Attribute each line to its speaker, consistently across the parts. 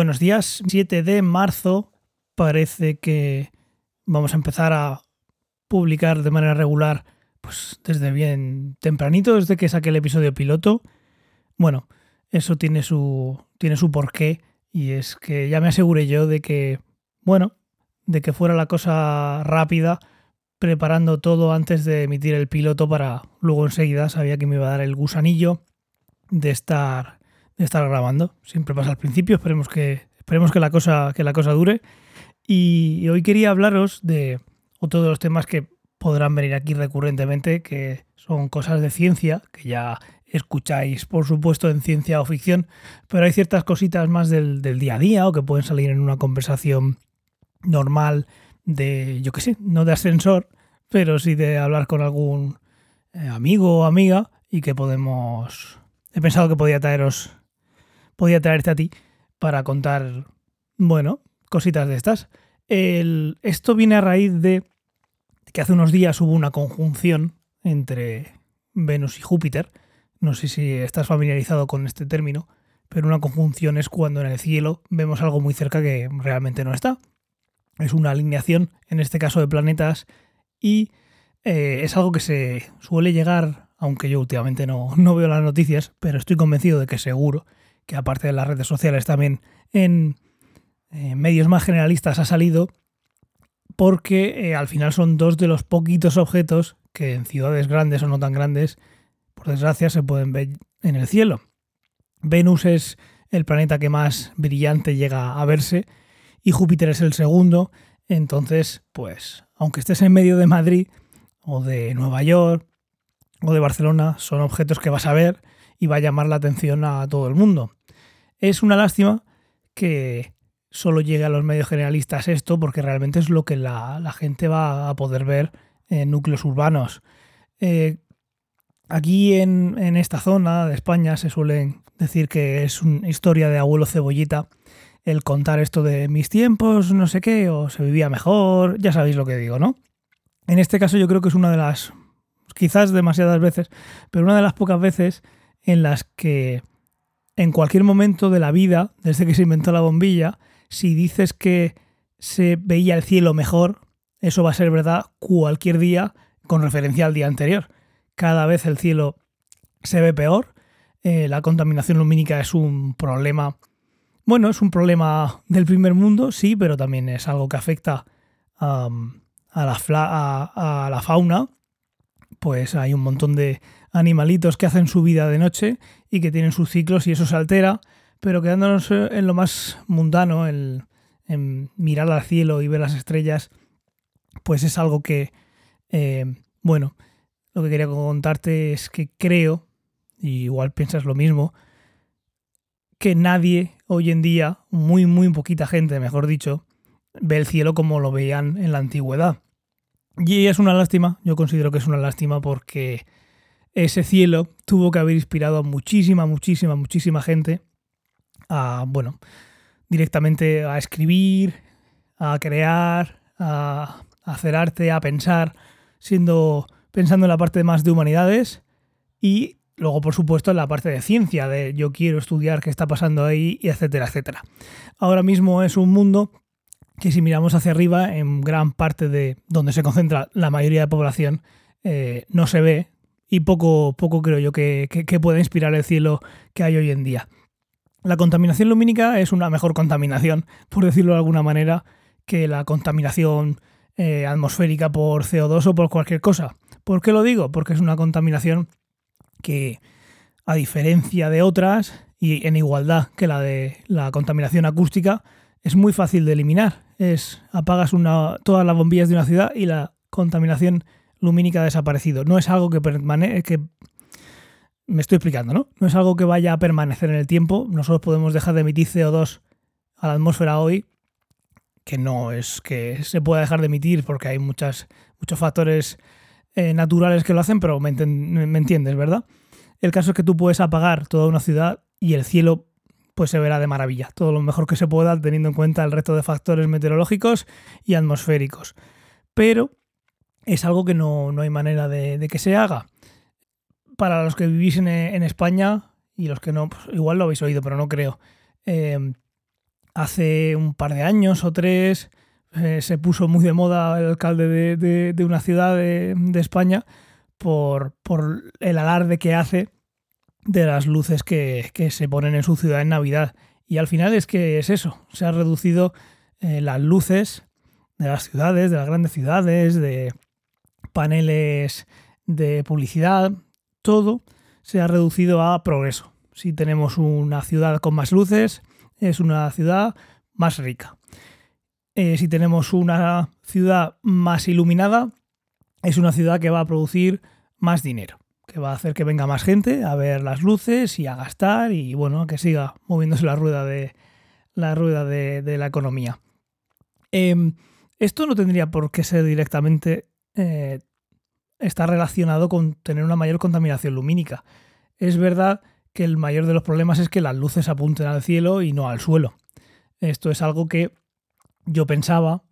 Speaker 1: Buenos días, 7 de marzo. Parece que vamos a empezar a publicar de manera regular pues desde bien tempranito, desde que saqué el episodio piloto. Bueno, eso tiene su, tiene su porqué y es que ya me aseguré yo de que, bueno, de que fuera la cosa rápida, preparando todo antes de emitir el piloto para luego enseguida sabía que me iba a dar el gusanillo de estar estar grabando. Siempre pasa al principio, esperemos que esperemos que la cosa que la cosa dure. Y hoy quería hablaros de otro de los temas que podrán venir aquí recurrentemente, que son cosas de ciencia, que ya escucháis, por supuesto, en ciencia o ficción, pero hay ciertas cositas más del, día a día o que pueden salir en una conversación normal de, yo qué sé, no de ascensor, pero sí de hablar con algún eh, amigo o amiga y que podemos... He pensado que podía traeros, podía traerte a ti para contar, bueno, cositas de estas. El, esto viene a raíz de que hace unos días hubo una conjunción entre Venus y Júpiter. No sé si estás familiarizado con este término, pero una conjunción es cuando en el cielo vemos algo muy cerca que realmente no está. Es una alineación, en este caso de planetas, y eh, es algo que se suele llegar, aunque yo últimamente no, no veo las noticias, pero estoy convencido de que seguro que aparte de las redes sociales también en medios más generalistas ha salido porque eh, al final son dos de los poquitos objetos que en ciudades grandes o no tan grandes, por desgracia, se pueden ver en el cielo. Venus es el planeta que más brillante llega a verse y Júpiter es el segundo. Entonces, pues, aunque estés en medio de Madrid o de Nueva York o de Barcelona, son objetos que vas a ver y va a llamar la atención a todo el mundo. Es una lástima que solo llegue a los medios generalistas esto, porque realmente es lo que la, gente va a poder ver en núcleos urbanos. Eh, aquí en, esta zona de España se suele decir que es una historia de abuelo cebollita el contar esto de mis tiempos, no sé qué, o se vivía mejor, ya sabéis lo que digo, ¿no? En este caso yo creo que es una de las, quizás demasiadas veces, pero una de las pocas veces en las que en cualquier momento de la vida, desde que se inventó la bombilla, si dices que se veía el cielo mejor, eso va a ser verdad cualquier día con referencia al día anterior. Cada vez el cielo se ve peor, eh, la contaminación lumínica es un problema, bueno, es un problema del primer mundo, sí, pero también es algo que afecta a, la a la fauna, pues hay un montón de animalitos que hacen su vida de noche y que tienen sus ciclos y eso se altera pero quedándonos en lo más mundano, en, mirar al cielo y ver las estrellas, pues es algo que, eh, bueno, lo que quería contarte es que creo, y igual piensas lo mismo, que nadie hoy en día, muy, muy poquita gente, mejor dicho, ve el cielo como lo veían en la antigüedad. Y es una lástima, yo considero que es una lástima porque ese cielo tuvo que haber inspirado a muchísima, muchísima, muchísima gente a, bueno, directamente a escribir, a crear, a hacer arte, a pensar, siendo pensando en la parte más de humanidades y luego, por supuesto, en la parte de ciencia, de yo quiero estudiar qué está pasando ahí, y etcétera, etcétera. Ahora mismo es un mundo que si miramos hacia arriba, en gran parte de donde se concentra la mayoría de población, eh, no se ve y poco, poco creo yo que, que pueda inspirar el cielo que hay hoy en día. La contaminación lumínica es una mejor contaminación, por decirlo de alguna manera, que la contaminación eh, atmosférica por CO2 o por cualquier cosa. ¿Por qué lo digo? Porque es una contaminación que, a diferencia de otras, y en igualdad que la de la contaminación acústica, es muy fácil de eliminar. Es apagas una, todas las bombillas de una ciudad y la contaminación lumínica ha desaparecido. No es algo que, permane que me estoy explicando, ¿no? No es algo que vaya a permanecer en el tiempo. Nosotros podemos dejar de emitir CO2 a la atmósfera hoy, que no es que se pueda dejar de emitir porque hay muchos factores eh, naturales que lo hacen, pero me, me, entiendes, ¿verdad? El caso es que tú puedes apagar toda una ciudad y el cielo pues se verá de maravilla, todo lo mejor que se pueda teniendo en cuenta el resto de factores meteorológicos y atmosféricos. Pero es algo que no, hay manera de que se haga para los que vivís en, España y los que no, pues igual lo habéis oído, pero no creo. Em, hace un par de años o tres eh, se puso muy de moda el alcalde de, una ciudad de, España por, el alarde que hace de las luces que, se ponen en su ciudad en Navidad. Y al final es que es eso, se han reducido eh, las luces de las ciudades, de las grandes ciudades, de paneles de publicidad, todo se ha reducido a progreso. Si tenemos una ciudad con más luces, es una ciudad más rica. Eh, si tenemos una ciudad más iluminada, es una ciudad que va a producir más dinero, que va a hacer que venga más gente a ver las luces y a gastar y bueno, que siga moviéndose la rueda de la rueda de, la economía. Em, esto no tendría por qué ser directamente eh, relacionado con tener una mayor contaminación lumínica. Es verdad que el mayor de los problemas es que las luces apunten al cielo y no al suelo. Esto es algo que yo pensaba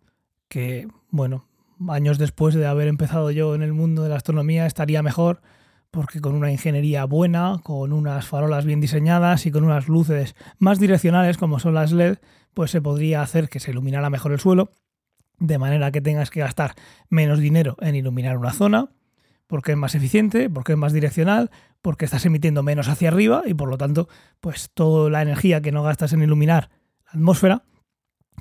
Speaker 1: que, bueno, años después de haber empezado yo en el mundo de la astronomía estaría mejor porque con una ingeniería buena, con unas farolas bien diseñadas y con unas luces más direccionales como son las LED, pues se podría hacer que se iluminara mejor el suelo, de manera que tengas que gastar menos dinero en iluminar una zona, porque es más eficiente, porque es más direccional, porque estás emitiendo menos hacia arriba y por lo tanto, pues toda la energía que no gastas en iluminar la atmósfera,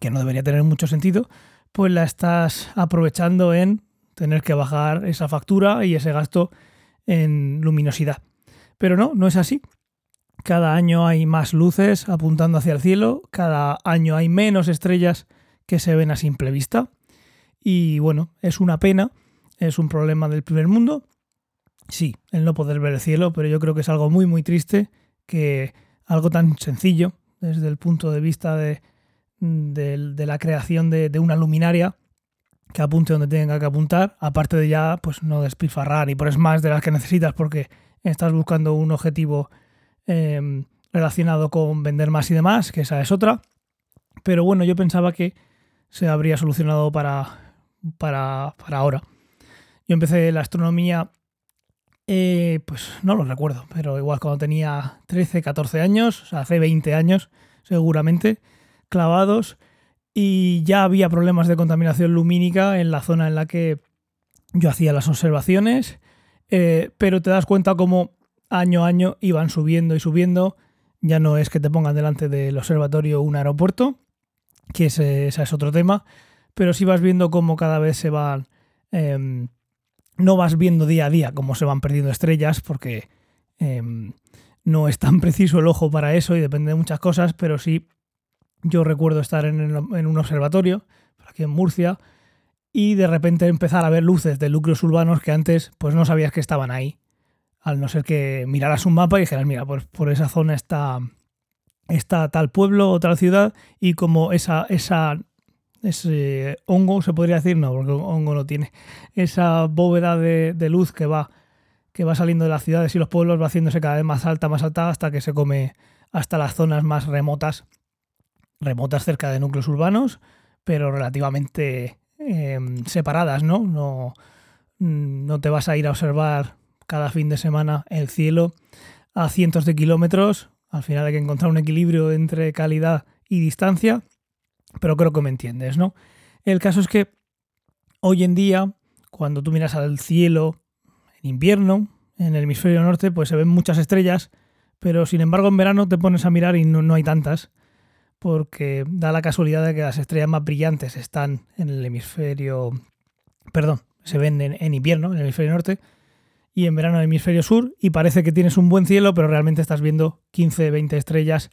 Speaker 1: que no debería tener mucho sentido, pues la estás aprovechando en tener que bajar esa factura y ese gasto en luminosidad. Pero no, no es así. Cada año hay más luces apuntando hacia el cielo, cada año hay menos estrellas que se ven a simple vista. Y bueno, es una pena es un problema del primer mundo. Sí, el no poder ver el cielo, pero yo creo que es algo muy, muy triste que algo tan sencillo desde el punto de vista de, la creación de, una luminaria que apunte donde tenga que apuntar, aparte de ya pues no despilfarrar y pones más de las que necesitas porque estás buscando un objetivo em, relacionado con vender más y demás, que esa es otra. Pero bueno, yo pensaba que se habría solucionado para, para, para ahora. Yo empecé la astronomía, eh, pues no lo recuerdo, pero igual cuando tenía 13, 14 años, o sea, hace 20 años seguramente, clavados, y ya había problemas de contaminación lumínica en la zona en la que yo hacía las observaciones, eh, pero te das cuenta como año a año iban subiendo y subiendo, ya no es que te pongan delante del observatorio un aeropuerto, que ese, es otro tema, pero sí vas viendo cómo cada vez se van... Em, no vas viendo día a día cómo se van perdiendo estrellas porque em, no es tan preciso el ojo para eso y depende de muchas cosas, pero sí yo recuerdo estar en, un observatorio, aquí en Murcia, y de repente empezar a ver luces de núcleos urbanos que antes pues no sabías que estaban ahí. Al no ser que miraras un mapa y dijeras, mira, pues por esa zona está, está tal pueblo o tal ciudad, y como esa, esa ese hongo, se podría decir, no, porque hongo no tiene, esa bóveda de, luz que va, que va saliendo de las ciudades y los pueblos va haciéndose cada vez más alta, más alta, hasta que se come hasta las zonas más remotas, remotas cerca de núcleos urbanos, pero relativamente em, separadas, ¿no? ¿no? No te vas a ir a observar cada fin de semana el cielo a cientos de kilómetros. Al final hay que encontrar un equilibrio entre calidad y distancia pero creo que me entiendes, ¿no? El caso es que hoy en día, cuando tú miras al cielo en invierno, en el hemisferio norte, pues se ven muchas estrellas, pero sin embargo en verano te pones a mirar y no, hay tantas, porque da la casualidad de que las estrellas más brillantes están en el hemisferio, perdón, se ven en, en invierno, en el hemisferio norte, y en verano en el hemisferio sur, y parece que tienes un buen cielo, pero realmente estás viendo 15, 20 estrellas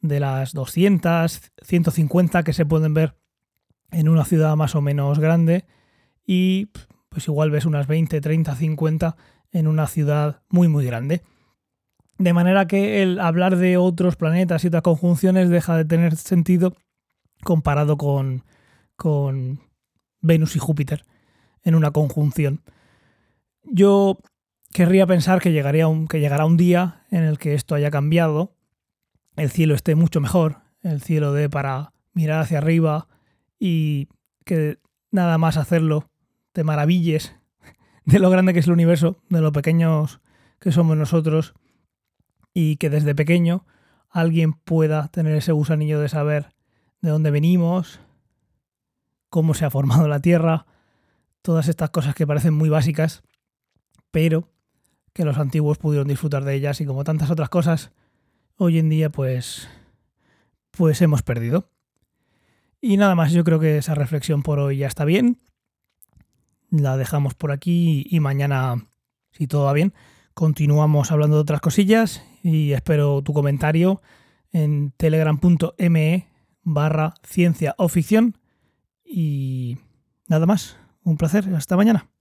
Speaker 1: de las 200, 150 que se pueden ver en una ciudad más o menos grande y pues igual ves unas 20, 30, 50 en una ciudad muy muy grande. De manera que el hablar de otros planetas y otras conjunciones deja de tener sentido comparado con, con Venus y Júpiter en una conjunción. Yo querría pensar que, llegaría un, que llegará un día en el que esto haya cambiado el cielo esté mucho mejor, el cielo dé para mirar hacia arriba y que nada más hacerlo te maravilles de lo grande que es el universo, de lo pequeños que somos nosotros y que desde pequeño alguien pueda tener ese gusanillo de saber de dónde venimos, cómo se ha formado la Tierra, todas estas cosas que parecen muy básicas, pero que los antiguos pudieron disfrutar de ellas y como tantas otras cosas, hoy en día pues pues hemos perdido. Y nada más, yo creo que esa reflexión por hoy ya está bien. La dejamos por aquí y mañana, si todo va bien, continuamos hablando de otras cosillas y espero tu comentario en telegram.me barra ciencia o ficción. Y nada más, un placer, hasta mañana.